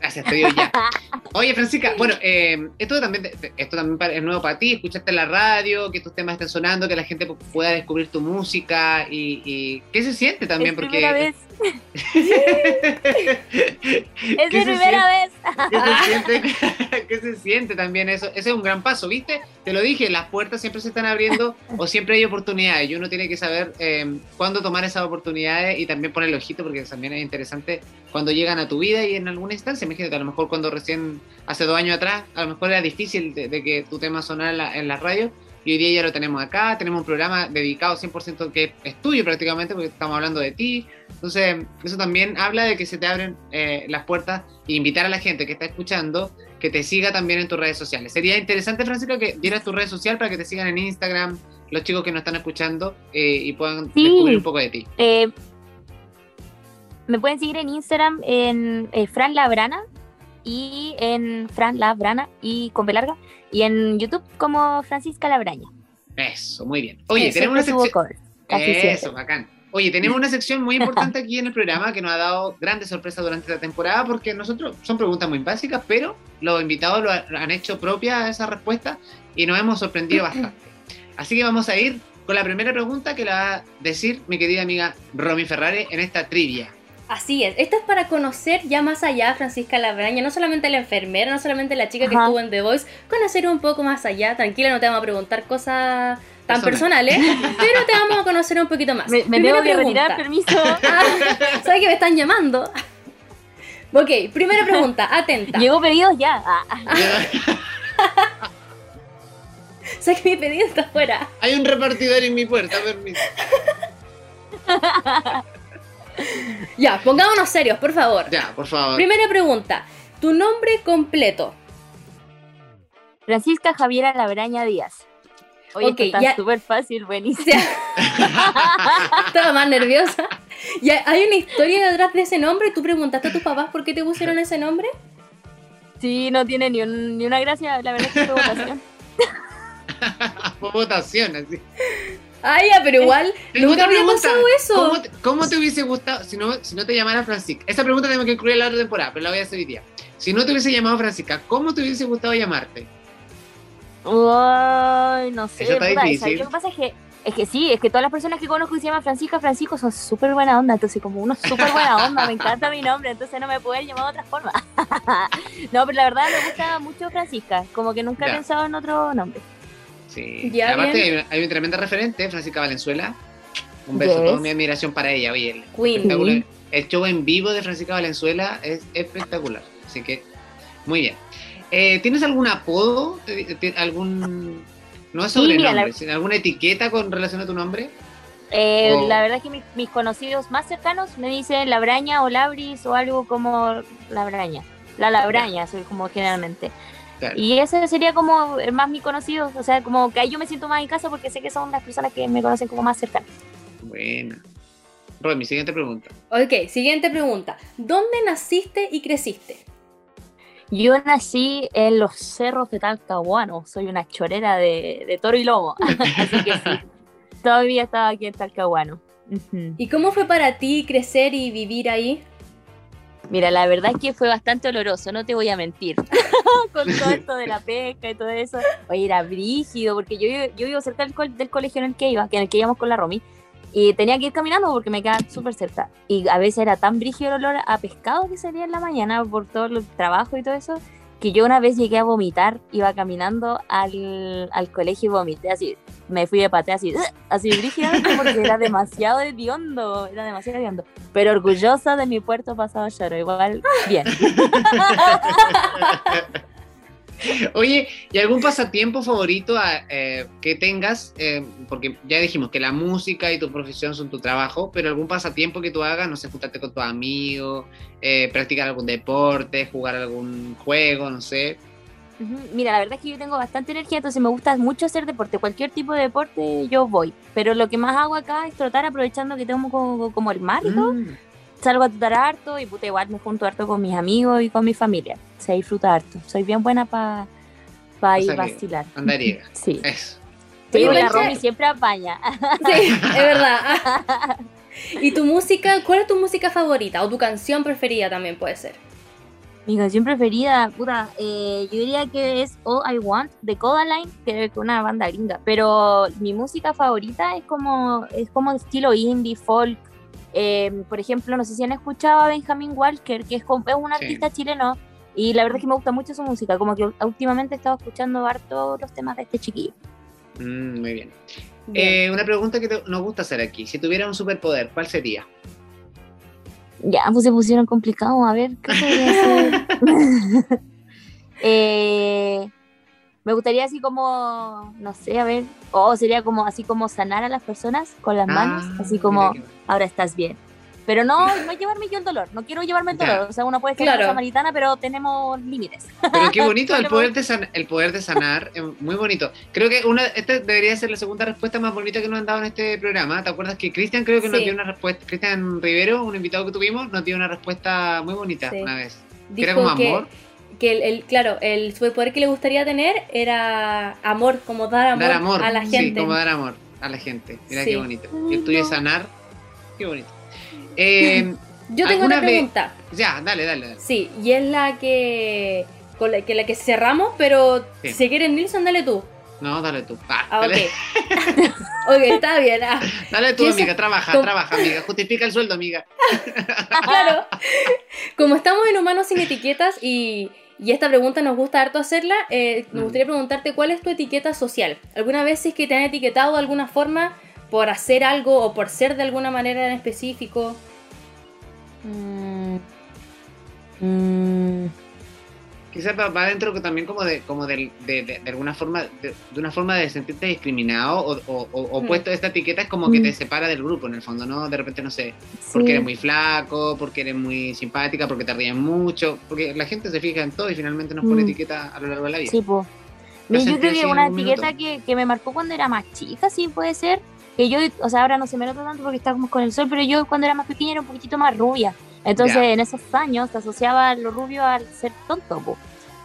Speaker 1: Gracias, te ya. Oye, Francisca, bueno, eh, esto también esto también es nuevo para ti, escuchaste en la radio, que tus temas estén sonando, que la gente pueda descubrir tu música y, qué se siente también, porque...
Speaker 3: Primera vez. Es mi primera vez.
Speaker 1: ¿Qué se, siente, también eso? Ese es un gran paso, ¿viste? Te lo dije, las puertas siempre se están abriendo o siempre hay oportunidades y uno tiene que saber eh, cuándo tomar esas oportunidades y también poner el ojito porque también es interesante cuando llegan a tu vida y en alguna instancia. Imagínate, a lo mejor cuando recién, hace dos años atrás, a lo mejor era difícil de, que tu tema sonara en la, en la radio y hoy día ya lo tenemos acá, tenemos un programa dedicado 100% que es tuyo prácticamente, porque estamos hablando de ti. Entonces, eso también habla de que se te abren eh, las puertas e invitar a la gente que está escuchando que te siga también en tus redes sociales. Sería interesante, Francisco, que dieras tu red social para que te sigan en Instagram los chicos que nos están escuchando eh, y puedan descubrir un poco de ti.
Speaker 3: Eh, me pueden seguir en Instagram en Fran Labrana y en Fran Labrana y con B larga y en YouTube como Francisca Labraña.
Speaker 1: Eso, muy bien. Oye, tenemos una sección. Eso, bacán. Oye, tenemos una sección muy importante aquí en el programa que nos ha dado grandes sorpresas durante esta temporada porque nosotros son preguntas muy básicas, pero los invitados lo han hecho propia esa respuesta y nos hemos sorprendido bastante. Así que vamos a ir con la primera pregunta que la va a decir mi querida amiga Romy Ferrari en esta trivia.
Speaker 2: Así es, esto es para conocer ya más allá a Francisca Labraña, no solamente la enfermera, no solamente la chica que estuvo en The Voice, conocer un poco más allá, tranquila, no te vamos a preguntar cosas tan personales, pero te vamos a conocer un poquito más.
Speaker 3: Me, me tengo que retirar, permiso.
Speaker 2: Ah, ¿Sabes que me están llamando? Ok, primera pregunta, atenta.
Speaker 3: Llegó pedido ya. Ah.
Speaker 2: ¿Sabes que mi pedido está afuera?
Speaker 1: Hay un repartidor en mi puerta, permiso.
Speaker 2: ya, pongámonos serios, por favor.
Speaker 1: Ya, por favor.
Speaker 2: Primera pregunta. Tu nombre completo.
Speaker 3: Francisca Javiera Labraña Díaz. Oye, okay, está súper fácil, buenísimo.
Speaker 2: Estaba más nerviosa. ¿Ya ¿Hay una historia detrás de ese nombre? ¿Tú preguntaste a tus papás por qué te pusieron ese nombre?
Speaker 3: Sí, no tiene ni, ni una gracia, la verdad es que fue votación.
Speaker 1: fue votación, así.
Speaker 2: Ah, ya, pero igual nunca había pasado eso.
Speaker 1: ¿cómo te, hubiese gustado si no, si no te llamara Francisca? Esa pregunta tengo que incluir en la otra temporada, pero la voy a hacer hoy día. Si no te hubiese llamado Francisca, ¿cómo te hubiese gustado llamarte?
Speaker 3: Uy, no sé. Eso está difícil. Lo que pasa es que, es que sí, es que todas las personas que conozco que se llaman Francisca, Francisco son súper buena onda. Entonces, como uno súper buena onda, me encanta mi nombre, entonces no me puede llamar de otra forma. no, pero la verdad me gusta mucho Francisca, como que nunca he pensado en otro nombre.
Speaker 1: Sí. Aparte hay, un tremendo referente, Francisca Valenzuela. Un beso, toda mi admiración para ella. Oye, el, el show en vivo de Francisca Valenzuela es espectacular. Así que, muy bien. Eh, ¿Tienes algún apodo? ¿Algún.? No es sobrenombre, ¿alguna etiqueta con relación a tu nombre?
Speaker 3: Eh, la verdad es que mis, conocidos más cercanos me dicen Labraña o Labris o algo como Labraña. La Labraña, soy como generalmente. Y ese sería como el más mi conocido, o sea, como que ahí yo me siento más en casa porque sé que son las personas que me conocen como más cercanas.
Speaker 1: Buena. mi siguiente pregunta.
Speaker 2: Ok, siguiente pregunta. ¿Dónde naciste y creciste?
Speaker 3: Yo nací en los cerros de Talcahuano, soy una chorera de, toro y lobo, así que sí, todavía estaba aquí en Talcahuano.
Speaker 2: ¿Y cómo fue para ti crecer y vivir ahí?
Speaker 3: Mira, la verdad es que fue bastante oloroso, no te voy a mentir. Con todo esto de la pesca y todo eso. Oye, era brígido, porque yo, yo vivo cerca del, del, colegio en el que iba, que en el que íbamos con la Romy. Y tenía que ir caminando porque me quedaba súper cerca. Y a veces era tan brígido el olor a pescado que salía en la mañana por todo el trabajo y todo eso, que yo una vez llegué a vomitar, iba caminando al, al colegio y vomité así. Me fui de patea así, así brígidamente porque era demasiado hediondo, era demasiado hediondo. Pero orgullosa de mi puerto pasado lloro, igual bien.
Speaker 1: Oye, ¿y algún pasatiempo favorito eh, que tengas? Eh, porque ya dijimos que la música y tu profesión son tu trabajo, pero algún pasatiempo que tú hagas, no sé, juntarte con tus amigos, eh, practicar algún deporte, jugar algún juego, no sé.
Speaker 3: Mira, la verdad es que yo tengo bastante energía, entonces me gusta mucho hacer deporte. Cualquier tipo de deporte yo voy. Pero lo que más hago acá es trotar aprovechando que tengo como, el mar y todo. Mm salgo a trotar harto y puta, igual me junto harto con mis amigos y con mi familia. Se disfruta harto. Soy bien buena para pa ir a vacilar.
Speaker 1: Andaría.
Speaker 3: Sí. Eso. Sí, la Romy siempre apaña.
Speaker 2: Sí, es verdad. ¿Y tu música? ¿Cuál es tu música favorita? ¿O tu canción preferida también puede ser?
Speaker 3: Mi canción preferida, puta, eh, yo diría que es All I Want de Codaline, que es una banda gringa. Pero mi música favorita es como, es como estilo indie, folk, Em, por ejemplo, no sé si han escuchado a Benjamin Walker, que es, un artista chileno, y la verdad es que me gusta mucho su música, como que últimamente he estado escuchando harto los temas de este chiquillo.
Speaker 1: Mm, muy bien. Eh, una pregunta que nos gusta hacer aquí, si tuviera un superpoder, ¿cuál sería?
Speaker 3: Ya, pues se pusieron complicados, a ver, ¿qué podría ser? eh, me gustaría así como, no sé, a ver, o sería como así como sanar a las personas con las manos, ah, así como, ahora estás bien. Pero no, no llevarme yo el dolor, no quiero llevarme el dolor. O sea, uno puede ser claro. samaritana, pero tenemos límites.
Speaker 1: Pero qué bonito el poder, de sanar, el poder de sanar, muy bonito. Creo que una, esta debería ser la segunda respuesta más bonita que nos han dado en este programa. ¿Te acuerdas que Cristian creo que nos dio una respuesta, Cristian Rivero, un invitado que tuvimos, nos dio una respuesta muy bonita una vez.
Speaker 2: Que era como amor que el, claro, el superpoder que le gustaría tener era amor, como dar amor, a la gente. Sí,
Speaker 1: como dar amor a la gente. Mira qué bonito. Y el tuyo sanar, qué bonito. Eh,
Speaker 2: Yo tengo una pregunta.
Speaker 1: Ya, dale, dale,
Speaker 2: Sí, y es la que con la que, la que cerramos, pero si quieres Nilsson, dale tú.
Speaker 1: No, dale tú. Ah,
Speaker 2: ah ok. ok, está bien. Ah.
Speaker 1: Dale tú, amiga, trabaja, trabaja, amiga. Justifica el sueldo, amiga.
Speaker 2: claro. Como estamos en Humanos sin Etiquetas y y esta pregunta nos gusta harto hacerla. Eh, me mm. gustaría preguntarte cuál es tu etiqueta social. ¿Alguna vez es que te han etiquetado de alguna forma por hacer algo o por ser de alguna manera en específico?
Speaker 1: Mm. Mm quizás va, dentro también como de como de, de, alguna forma de, una forma de sentirte discriminado o, o, mm. puesto esta etiqueta es como que te mm. separa del grupo en el fondo no de repente no sé porque eres muy flaco porque eres muy simpática porque te ríen mucho porque la gente se fija en todo y finalmente nos pone mm. etiqueta a lo largo de la vida
Speaker 3: sí pues yo creo que una etiqueta que, que, me marcó cuando era más chica sí puede ser que yo o sea ahora no se me nota tanto porque estábamos con el sol pero yo cuando era más pequeña era un poquitito más rubia entonces, en esos años se asociaba lo rubio al ser tonto.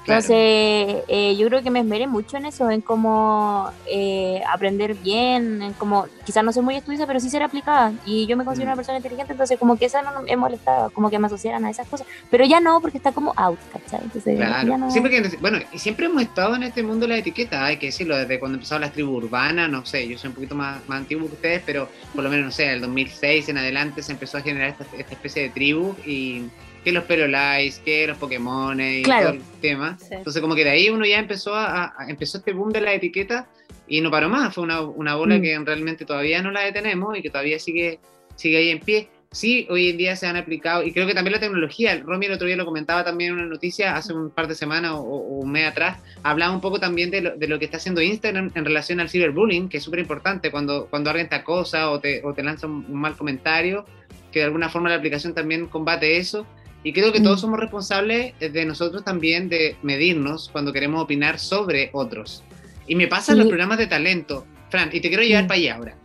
Speaker 3: Entonces, eh, yo creo que me esmeré mucho en eso, en cómo eh, aprender bien, en cómo, quizás no soy muy estudiosa, pero sí ser aplicada. Y yo me considero una mm. persona inteligente, entonces como que eso no me molestaba, como que me asociaran a esas cosas. Pero ya no, porque está como out, ¿cachai? Entonces,
Speaker 1: ya no... siempre bueno, siempre hemos estado en este mundo de la etiqueta, hay que decirlo, desde cuando empezaron las tribus urbanas, no sé, yo soy un poquito más, más antiguo que ustedes, pero por lo menos, no sé, el 2006 en adelante se empezó a generar esta, esta especie de tribu y que los Perolais, que los Pokémon y todo el tema. Entonces como que de ahí uno ya empezó a, empezó este boom de la etiqueta y no paró más, fue una, una bola mm. que realmente todavía no la detenemos y que todavía sigue, sigue ahí en pie. Sí, hoy en día se han aplicado, y creo que también la tecnología, Romy el otro día lo comentaba también en una noticia hace un par de semanas o, un mes atrás, hablaba un poco también de lo, de lo, que está haciendo Instagram en relación al cyberbullying, que es súper importante cuando, cuando alguien te acosa o te, o te lanza un, mal comentario, que de alguna forma la aplicación también combate eso Y creo que todos mm. somos responsables de nosotros también de medirnos cuando queremos opinar sobre otros. Y me pasa en los programas de talento, Fran, y te quiero llevar para allá ahora.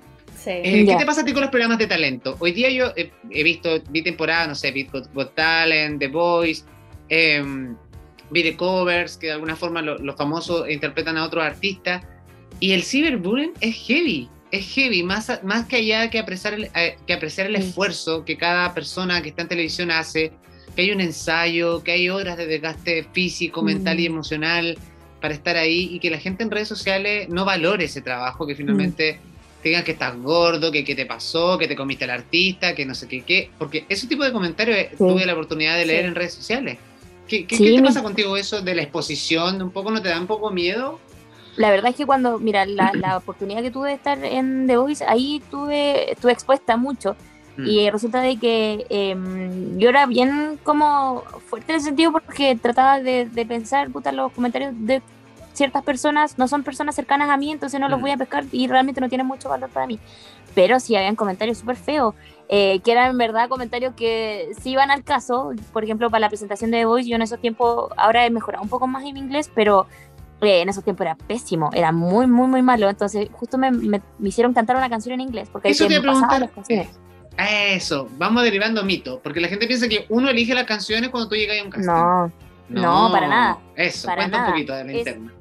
Speaker 1: Eh, ¿Qué te pasa a ti con los programas de talento? Hoy día yo he, visto, vi temporada, no sé, vi Got, Talent, The Voice, eh, vi The Covers, que de alguna forma los famosos interpretan a otros artistas. Y el cyberbullying es heavy, es heavy, más, más que allá que apreciar, el, eh, que apreciar el esfuerzo que cada persona que está en televisión hace, que hay un ensayo, que hay horas de desgaste físico, mental y emocional para estar ahí y que la gente en redes sociales no valore ese trabajo, que finalmente te digan que estás gordo, que qué te pasó, que te comiste al artista, que no sé qué, qué, porque ese tipo de comentarios eh, tuve la oportunidad de leer en redes sociales. ¿Qué, qué, te pasa contigo eso de la exposición? ¿Un poco no te da un poco miedo?
Speaker 3: La verdad es que cuando, mira, la, oportunidad que tuve de estar en The Voice, ahí tuve, estuve expuesta mucho. Mm. Y resulta de que em, yo era bien como fuerte en ese sentido porque trataba de, de pensar, puta, los comentarios de ciertas personas no son personas cercanas a mí, entonces no los voy a mm. pescar y realmente no tienen mucho valor para mí. Pero sí habían comentarios súper feos, eh, que eran en verdad comentarios que sí iban al caso. Por ejemplo, para la presentación de The Voice, yo en esos tiempos, ahora he mejorado un poco más en inglés, pero eh, en esos tiempos era pésimo, era muy, muy, muy malo. Entonces, justo me, me, hicieron cantar una canción en inglés, porque
Speaker 1: Eso te pasaba las canciones. Eso, vamos derivando mito, porque la gente piensa que uno elige las canciones cuando tú llegas a un casting.
Speaker 3: No, no, para nada.
Speaker 1: Eso,
Speaker 3: para
Speaker 1: cuenta un poquito de la interna.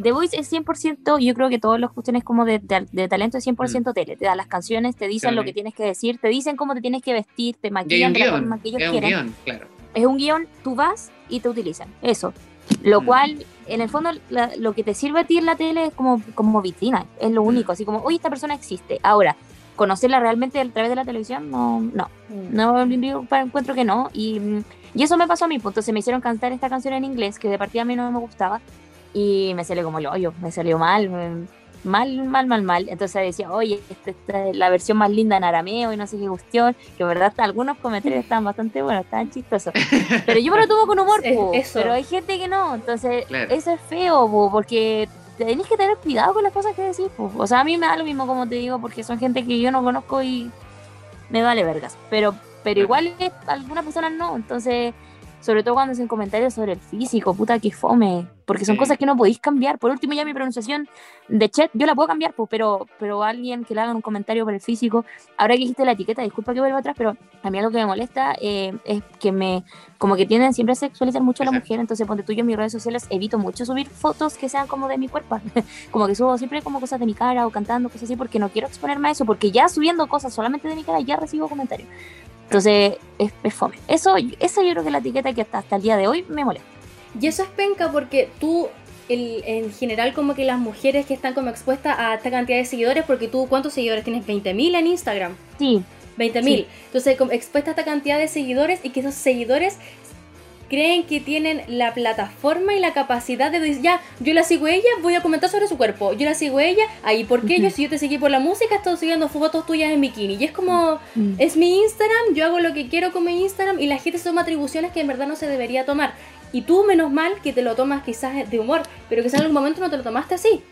Speaker 3: The Voice es 100%, yo creo que todos los cuestiones como de, de, talento es 100% mm. tele. Te dan las canciones, te dicen lo que tienes que decir, te dicen cómo te tienes que vestir, te maquillan de la forma que ellos es quieren. Un guion, claro. Es un guion, tú vas y te utilizan. Eso. Lo mm. cual, en el fondo, lo que te sirve a ti en la tele es como, como vitrina, es lo mm. único. Así como, oye, esta persona existe. Ahora, conocerla realmente a través de la televisión, no, no. No, encuentro que no. Y y eso me pasó a mí, pues entonces me hicieron cantar esta canción en inglés, que de partida a mí no me gustaba, y me salió como el hoyo, me salió mal, mal, mal, mal, mal. Entonces decía, oye, esta, es la versión más linda en arameo y no sé qué cuestión, que en verdad algunos comentarios estaban bastante buenos, estaban chistosos. Pero yo me lo tomo con humor, pero hay gente que no, entonces eso es feo, porque tenés que tener cuidado con las cosas que decís. O sea, a mí me da lo mismo, como te digo, porque son gente que yo no conozco y me vale vergas. Pero pero igual algunas personas no, entonces, sobre todo cuando hacen comentarios sobre el físico, puta que fome, porque son cosas que no podéis cambiar. Por último, ya mi pronunciación de chat, yo la puedo cambiar, pues, pero, pero alguien que le haga un comentario por el físico, ahora que dijiste la etiqueta, disculpa que vuelva atrás, pero a mí lo que me molesta eh, es que me, como que tienden siempre a sexualizar mucho a la mujer, entonces ponte tú yo en mis redes sociales evito mucho subir fotos que sean como de mi cuerpo, como que subo siempre como cosas de mi cara o cantando, cosas así, porque no quiero exponerme a eso, porque ya subiendo cosas solamente de mi cara ya recibo comentarios. Entonces, es, fome. Eso, eso yo creo que es la etiqueta que hasta, hasta el día de hoy me molesta.
Speaker 2: Y eso es penca porque tú, el, en general, como que las mujeres que están como expuestas a esta cantidad de seguidores, porque tú, ¿cuántos seguidores tienes? ¿20.000 en Instagram?
Speaker 3: Sí.
Speaker 2: 20.000. Entonces, expuesta a esta cantidad de seguidores y que esos seguidores creen que tienen la plataforma y la capacidad de decir, ya, yo la sigo a ella, voy a comentar sobre su cuerpo, yo la sigo a ella, ahí, ¿por qué yo si yo te seguí por la música, estoy siguiendo fotos tuyas en bikini? Y es como, es mi Instagram, yo hago lo que quiero con mi Instagram y la gente toma atribuciones que en verdad no se debería tomar. Y tú, menos mal, que te lo tomas quizás de humor, pero quizás en algún momento no te lo tomaste así.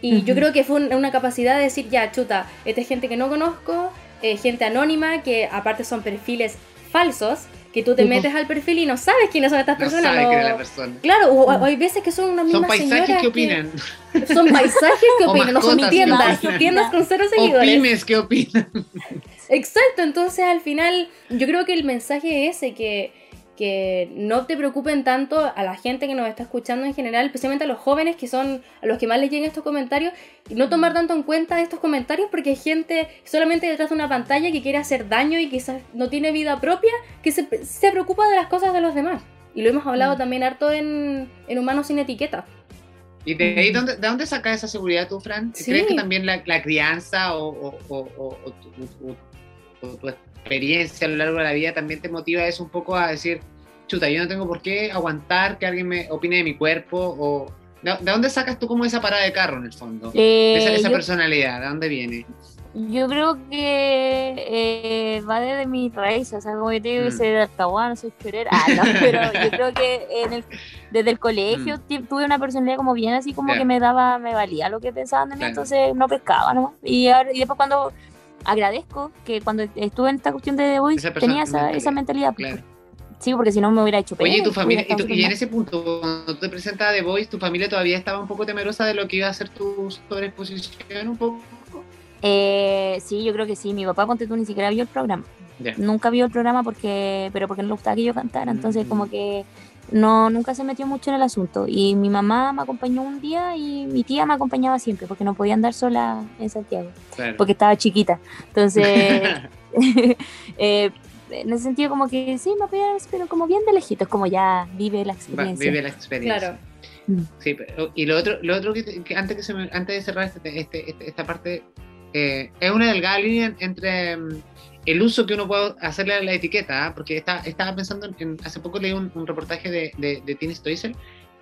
Speaker 2: Y yo creo que fue una capacidad de decir, ya, chuta, esta es gente que no conozco, eh, gente anónima, que aparte son perfiles falsos, que tú te metes al perfil y no sabes quiénes son estas personas.
Speaker 1: No sabes quién es la persona.
Speaker 2: Claro, o, hay veces que son unas mismas
Speaker 1: Son paisajes que opinan.
Speaker 2: son paisajes que opinan, no son tiendas, son tiendas con cero seguidores.
Speaker 1: O pymes que opinan.
Speaker 2: Exacto, entonces al final yo creo que el mensaje es ese que que no te preocupen tanto a la gente que nos está escuchando en general, especialmente a los jóvenes que son a los que más les llegan estos comentarios, y no tomar tanto en cuenta estos comentarios porque hay gente solamente detrás de una pantalla que quiere hacer daño y quizás no tiene vida propia, que se, se preocupa de las cosas de los demás. Y lo hemos hablado mm. también harto en, en Humanos sin Etiqueta.
Speaker 1: ¿Y de ahí dónde, de dónde sacas esa seguridad tú, Fran? ¿Crees que también la, la crianza o, o, o tu, tu, experiencia a lo largo de la vida también te motiva eso un poco a decir, chuta, yo no tengo por qué aguantar que alguien me opine de mi cuerpo o... ¿De, dónde sacas tú como esa parada de carro en el fondo? Eh, esa, personalidad, ¿de dónde viene?
Speaker 3: Yo creo que eh, va desde mi raíz, o sea, como yo te digo, mm. soy de Alcahuán, soy chorera, ah, no, pero yo creo que en el, desde el colegio mm. tuve una personalidad como bien así como que me daba, me valía lo que pensaban de mí, entonces no pescaba, ¿no? Y, ahora, y después cuando agradezco que cuando estuve en esta cuestión de The Voice tenía esa, esa mentalidad. Claro. Sí, porque si no me hubiera hecho
Speaker 1: Oye, tu familia, y, en ese punto, cuando te presentas The Voice, ¿tu familia todavía estaba un poco temerosa de lo que iba a ser tu sobreexposición un poco?
Speaker 3: Eh, sí, yo creo que sí. Mi papá, ponte tú, ni siquiera vio el programa. Nunca vio el programa porque, pero porque no le gustaba que yo cantara. Entonces, como mm. que no, nunca se metió mucho en el asunto. Y mi mamá me acompañó un día y mi tía me acompañaba siempre porque no podía andar sola en Santiago. Porque estaba chiquita. Entonces, eh, en ese sentido como que sí, me apoyaron, pero como bien de lejitos, como ya vive la experiencia.
Speaker 1: Vive la experiencia. Claro. Mm. Sí, y lo otro, lo otro que, antes, que se antes de cerrar este, este, este, esta parte, eh, es una delgada línea entre mm, el uso que uno puede hacerle a la etiqueta, ¿ah? porque está, estaba pensando en, hace poco leí un, reportaje de, de, de Tini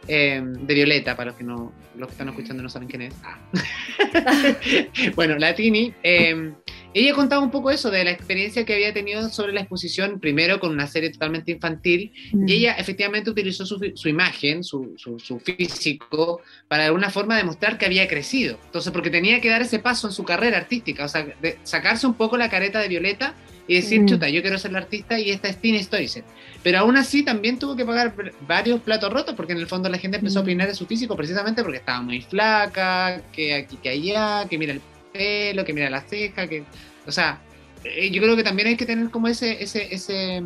Speaker 1: eh, de Violeta, para los que no los que están escuchando no saben quién es. Ah. bueno, la Tini, eh, ella contaba un poco eso, de la experiencia que había tenido sobre la exposición, primero con una serie totalmente infantil, y mm. ella efectivamente utilizó su, su imagen, su, su, físico, para de alguna forma demostrar que había crecido. Entonces, porque tenía que dar ese paso en su carrera artística, o sea, de sacarse un poco la careta de Violeta y decir, mm. chuta, yo quiero ser la artista y esta es Tina Stoyce. Pero aún así también tuvo que pagar varios platos rotos porque en el fondo la gente empezó a mm. opinar de su físico precisamente porque estaba muy flaca, que aquí, que allá, que mira el pelo, que mira la ceja, que... O sea, eh, yo creo que también hay que tener como ese, ese, ese,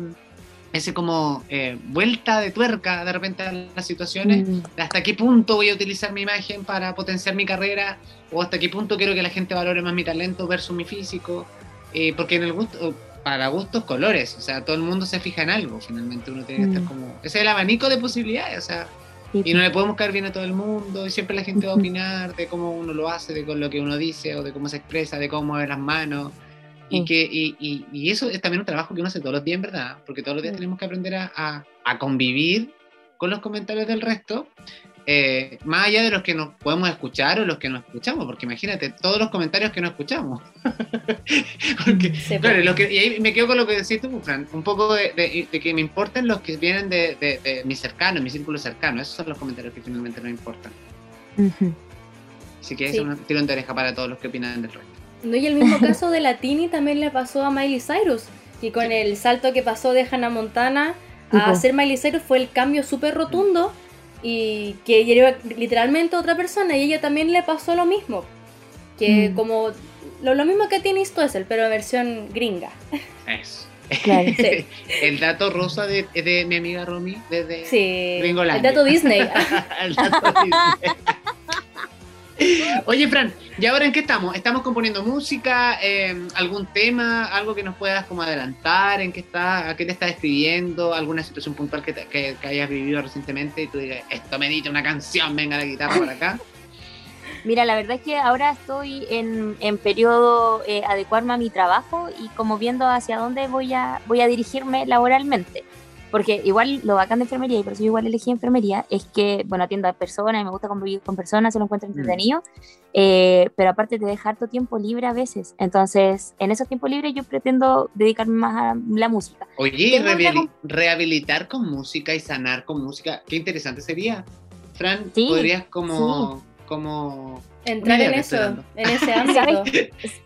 Speaker 1: ese como eh, vuelta de tuerca de repente a las situaciones, mm. hasta qué punto voy a utilizar mi imagen para potenciar mi carrera, o hasta qué punto quiero que la gente valore más mi talento versus mi físico, eh, porque en el gusto, para gustos colores, o sea, todo el mundo se fija en algo, finalmente uno tiene que estar mm. como, ese es el abanico de posibilidades, o sea, y no le podemos caer bien a todo el mundo, y siempre la gente va a opinar de cómo uno lo hace, de con lo que uno dice, o de cómo se expresa, de cómo mueve las manos, y, que, y, y, eso es también un trabajo que uno hace todos los días, ¿verdad? Porque todos los días tenemos que aprender a, a, convivir con los comentarios del resto, eh, más allá de los que nos podemos escuchar o los que no escuchamos, porque imagínate, todos los comentarios que no escuchamos. porque, claro, pues. lo que, y ahí me quedo con lo que decís tú, Fran, un poco de, de, que me importen los que vienen de, de, mi cercano, mi círculo cercano, esos son los comentarios que finalmente no importan. Así que es un tirón de oreja para todos los que opinan del resto.
Speaker 2: No, y el mismo caso de la Tini también le pasó a Miley Cyrus. Y con el salto que pasó de Hannah Montana a ser Miley Cyrus fue el cambio súper rotundo y que era literalmente otra persona y ella también le pasó lo mismo. Que mm. como lo, mismo que tiene Stoessel, pero en versión gringa.
Speaker 1: Eso. Claro. El dato rosa de, de mi amiga Romy desde
Speaker 2: sí. El dato Disney. el dato Disney.
Speaker 1: Oye, Fran, ¿y ahora en qué estamos? ¿Estamos componiendo música? Eh, ¿Algún tema? ¿Algo que nos puedas como adelantar? ¿En qué está, ¿A qué te estás escribiendo? ¿Alguna situación puntual que, que, hayas vivido recientemente y tú digas, esto me dice una canción, venga la guitarra para acá?
Speaker 3: Mira, la verdad es que ahora estoy en, en periodo eh, adecuarme a mi trabajo y como viendo hacia dónde voy a, voy a dirigirme laboralmente porque igual lo bacán de enfermería, y por eso yo igual elegí enfermería, es que, bueno, atiendo a personas y me gusta convivir con personas, se lo encuentro mm. entretenido, eh, pero aparte te deja harto tiempo libre a veces. Entonces, en esos tiempos libres yo pretendo dedicarme más a la música.
Speaker 1: Oye, rehabilitar con música y sanar con música, qué interesante sería. Fran, podrías como, como
Speaker 2: entrar en eso, en ese ámbito.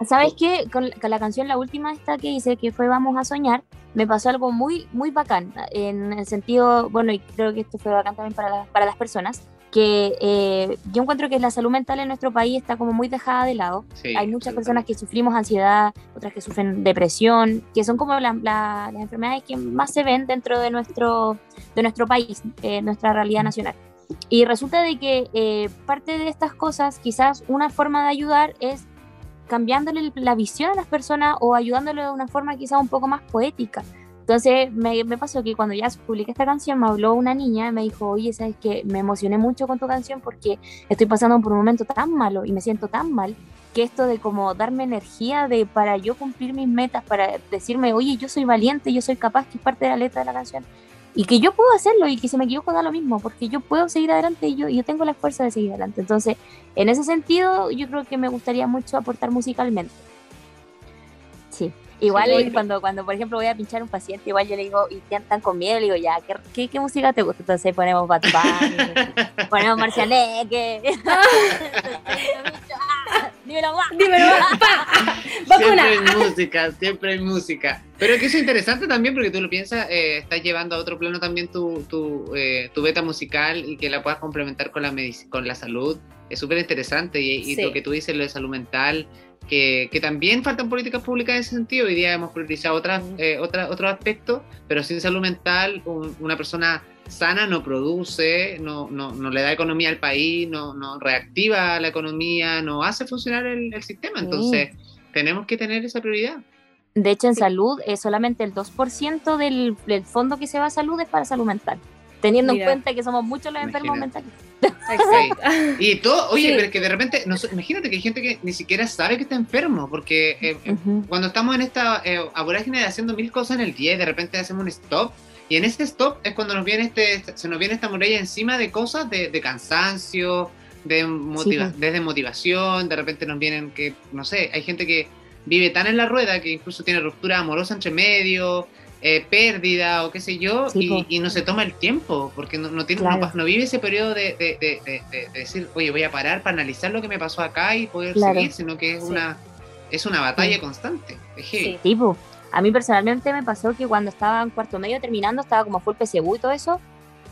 Speaker 3: ¿Sabes, qué? Con, la canción, la última esta que hice, que fue Vamos a Soñar, me pasó algo muy, muy bacán, en el sentido, bueno, y creo que esto fue bacán también para, para las personas, que eh, yo encuentro que la salud mental en nuestro país está como muy dejada de lado. Hay muchas personas que sufrimos ansiedad, otras que sufren depresión, que son como las enfermedades que más se ven dentro de nuestro, de nuestro país, eh, nuestra realidad nacional. Y resulta de que eh, parte de estas cosas, quizás una forma de ayudar es cambiándole la visión a las personas o ayudándole de una forma quizás un poco más poética. Entonces me, me, pasó que cuando ya publiqué esta canción me habló una niña y me dijo, oye, sabes que me emocioné mucho con tu canción porque estoy pasando por un momento tan malo y me siento tan mal que esto de como darme energía de para yo cumplir mis metas, para decirme, oye, yo soy valiente, yo soy capaz, que es parte de la letra de la canción, y que yo puedo hacerlo y que si me equivoco da lo mismo, porque yo puedo seguir adelante y yo, yo tengo la fuerza de seguir adelante. Entonces, en ese sentido, yo creo que me gustaría mucho aportar musicalmente. Sí. Igual cuando, cuando, por ejemplo, voy a pinchar a un paciente, igual yo le digo, y están con miedo, le digo, ya, ¿qué, qué, música te gusta? Entonces ponemos Bad Bunny, ponemos Marcianeque.
Speaker 2: Dímelo, va. Dímelo, va.
Speaker 1: Siempre hay música, siempre hay música. Pero que eso es interesante también porque tú lo piensas, eh, estás llevando a otro plano también tu, tu, eh, tu, beta musical y que la puedas complementar con la, con la salud. Es súper interesante y, lo que tú dices, lo de salud mental, que, que, también faltan políticas públicas en ese sentido. Hoy día hemos priorizado otras, eh, otra, otros aspectos, pero sin salud mental, una persona sana no produce, no, no, no, le da economía al país, no, no reactiva la economía, no hace funcionar el, sistema. Entonces, tenemos que tener esa prioridad.
Speaker 3: De hecho, en salud, es solamente el 2% del, del, fondo que se va a salud es para salud mental. Teniendo en cuenta que somos muchos los enfermos mentales.
Speaker 1: Exacto. Y todo, oye, pero que de repente, no, imagínate que hay gente que ni siquiera sabe que está enfermo, porque eh, eh, cuando estamos en esta eh, de haciendo mil cosas en el día y de repente hacemos un stop, y en ese stop es cuando nos viene este, se nos viene esta muralla encima de cosas de, cansancio, de motiva desde motivación, de repente nos vienen que, no sé, hay gente que vive tan en la rueda que incluso tiene ruptura amorosa entre medio, eh, pérdida o qué sé yo, y, no se toma el tiempo, porque no, tiene, no, vive ese periodo de, decir, oye, voy a parar para analizar lo que me pasó acá y poder seguir, sino que es una es una batalla constante.
Speaker 3: Sí, tipo. A mí personalmente me pasó que cuando estaba en cuarto medio terminando, estaba como full PCU y todo eso,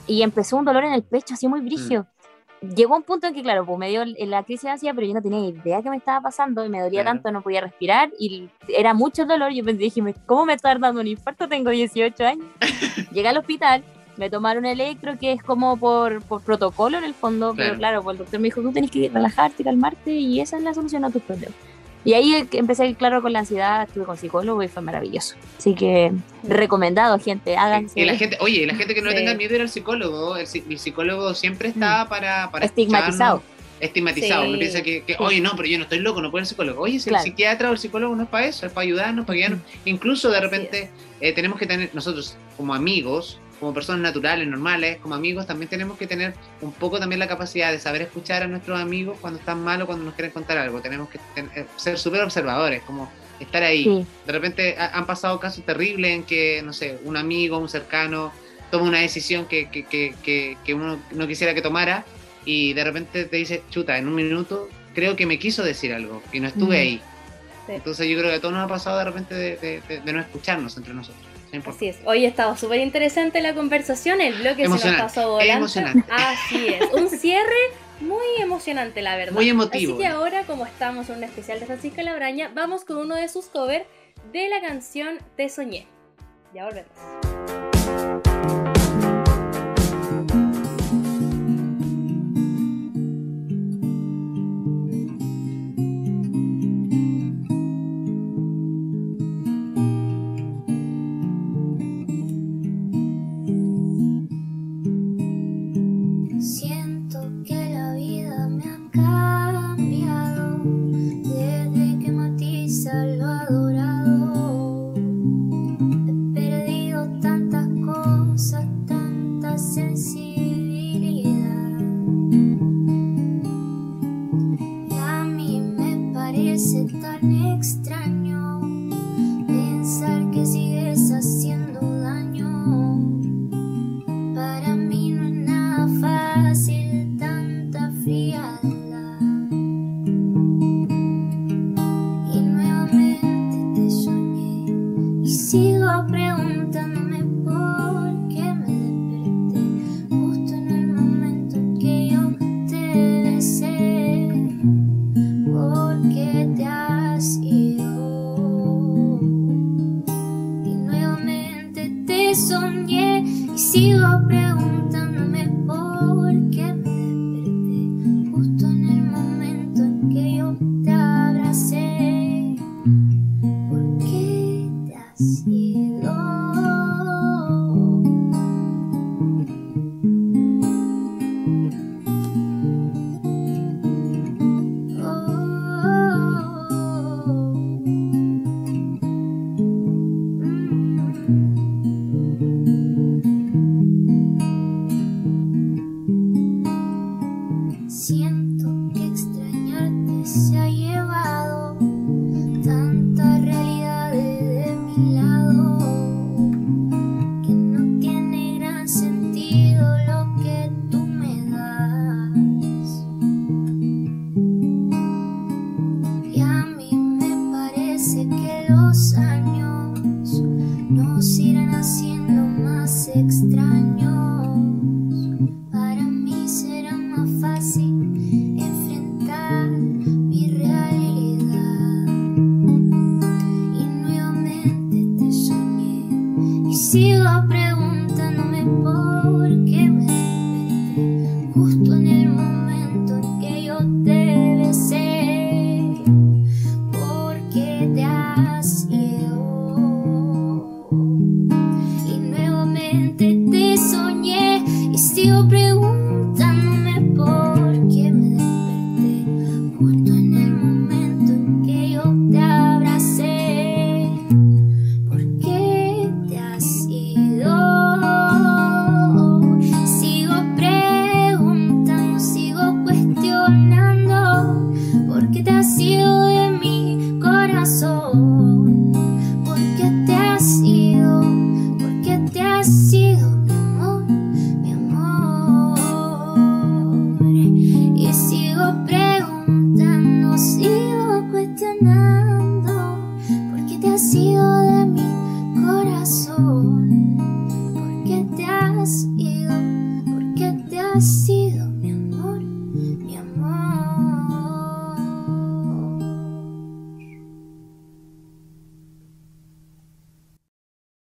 Speaker 3: y empezó un dolor en el pecho así muy brillo. Mm. Llegó un punto en que, claro, pues me dio la crisis de ansiedad, pero yo no tenía idea qué me estaba pasando y me dolía tanto, no podía respirar y era mucho el dolor. Yo pensé, dije, ¿cómo me está dando un infarto? Tengo 18 años. Llegué al hospital, me tomaron electro, que es como por, por protocolo en el fondo, pero claro, pues el doctor me dijo, tú tenés que relajarte, calmarte y esa es la solución a tus problemas. Y ahí empecé, claro, con la ansiedad, estuve con psicólogo y fue maravilloso. Así que recomendado, gente, háganse.
Speaker 1: Y la gente, oye, la gente que no tenga miedo ir al psicólogo, el, psicólogo siempre está mm. para, para
Speaker 3: estigmatizado.
Speaker 1: Estigmatizado, uno piensa que, oye, no, pero yo no estoy loco, no puedo ir al psicólogo. Oye, si el psiquiatra o el psicólogo no es para eso, es para ayudarnos, para guiarnos. Mm. Incluso de repente eh, tenemos que tener nosotros como amigos, como personas naturales, normales, como amigos, también tenemos que tener un poco también la capacidad de saber escuchar a nuestros amigos cuando están mal o cuando nos quieren contar algo. Tenemos que eh, ser súper observadores, como estar ahí. De repente han pasado casos terribles en que, no sé, un amigo, un cercano, toma una decisión que, que, que, que uno no quisiera que tomara y de repente te dice, chuta, en un minuto creo que me quiso decir algo y no estuve ahí. Entonces yo creo que a todos nos ha pasado de repente de no escucharnos entre nosotros.
Speaker 4: Así es. Hoy ha estado súper interesante la conversación, el bloque se nos pasó volando.
Speaker 1: Emocionante.
Speaker 4: Así es. Un cierre muy emocionante, la verdad.
Speaker 1: Muy emotivo.
Speaker 4: Así que ahora, como estamos en un especial de Francisca Labraña, vamos con uno de sus covers de la canción Te Soñé. Ya volvemos.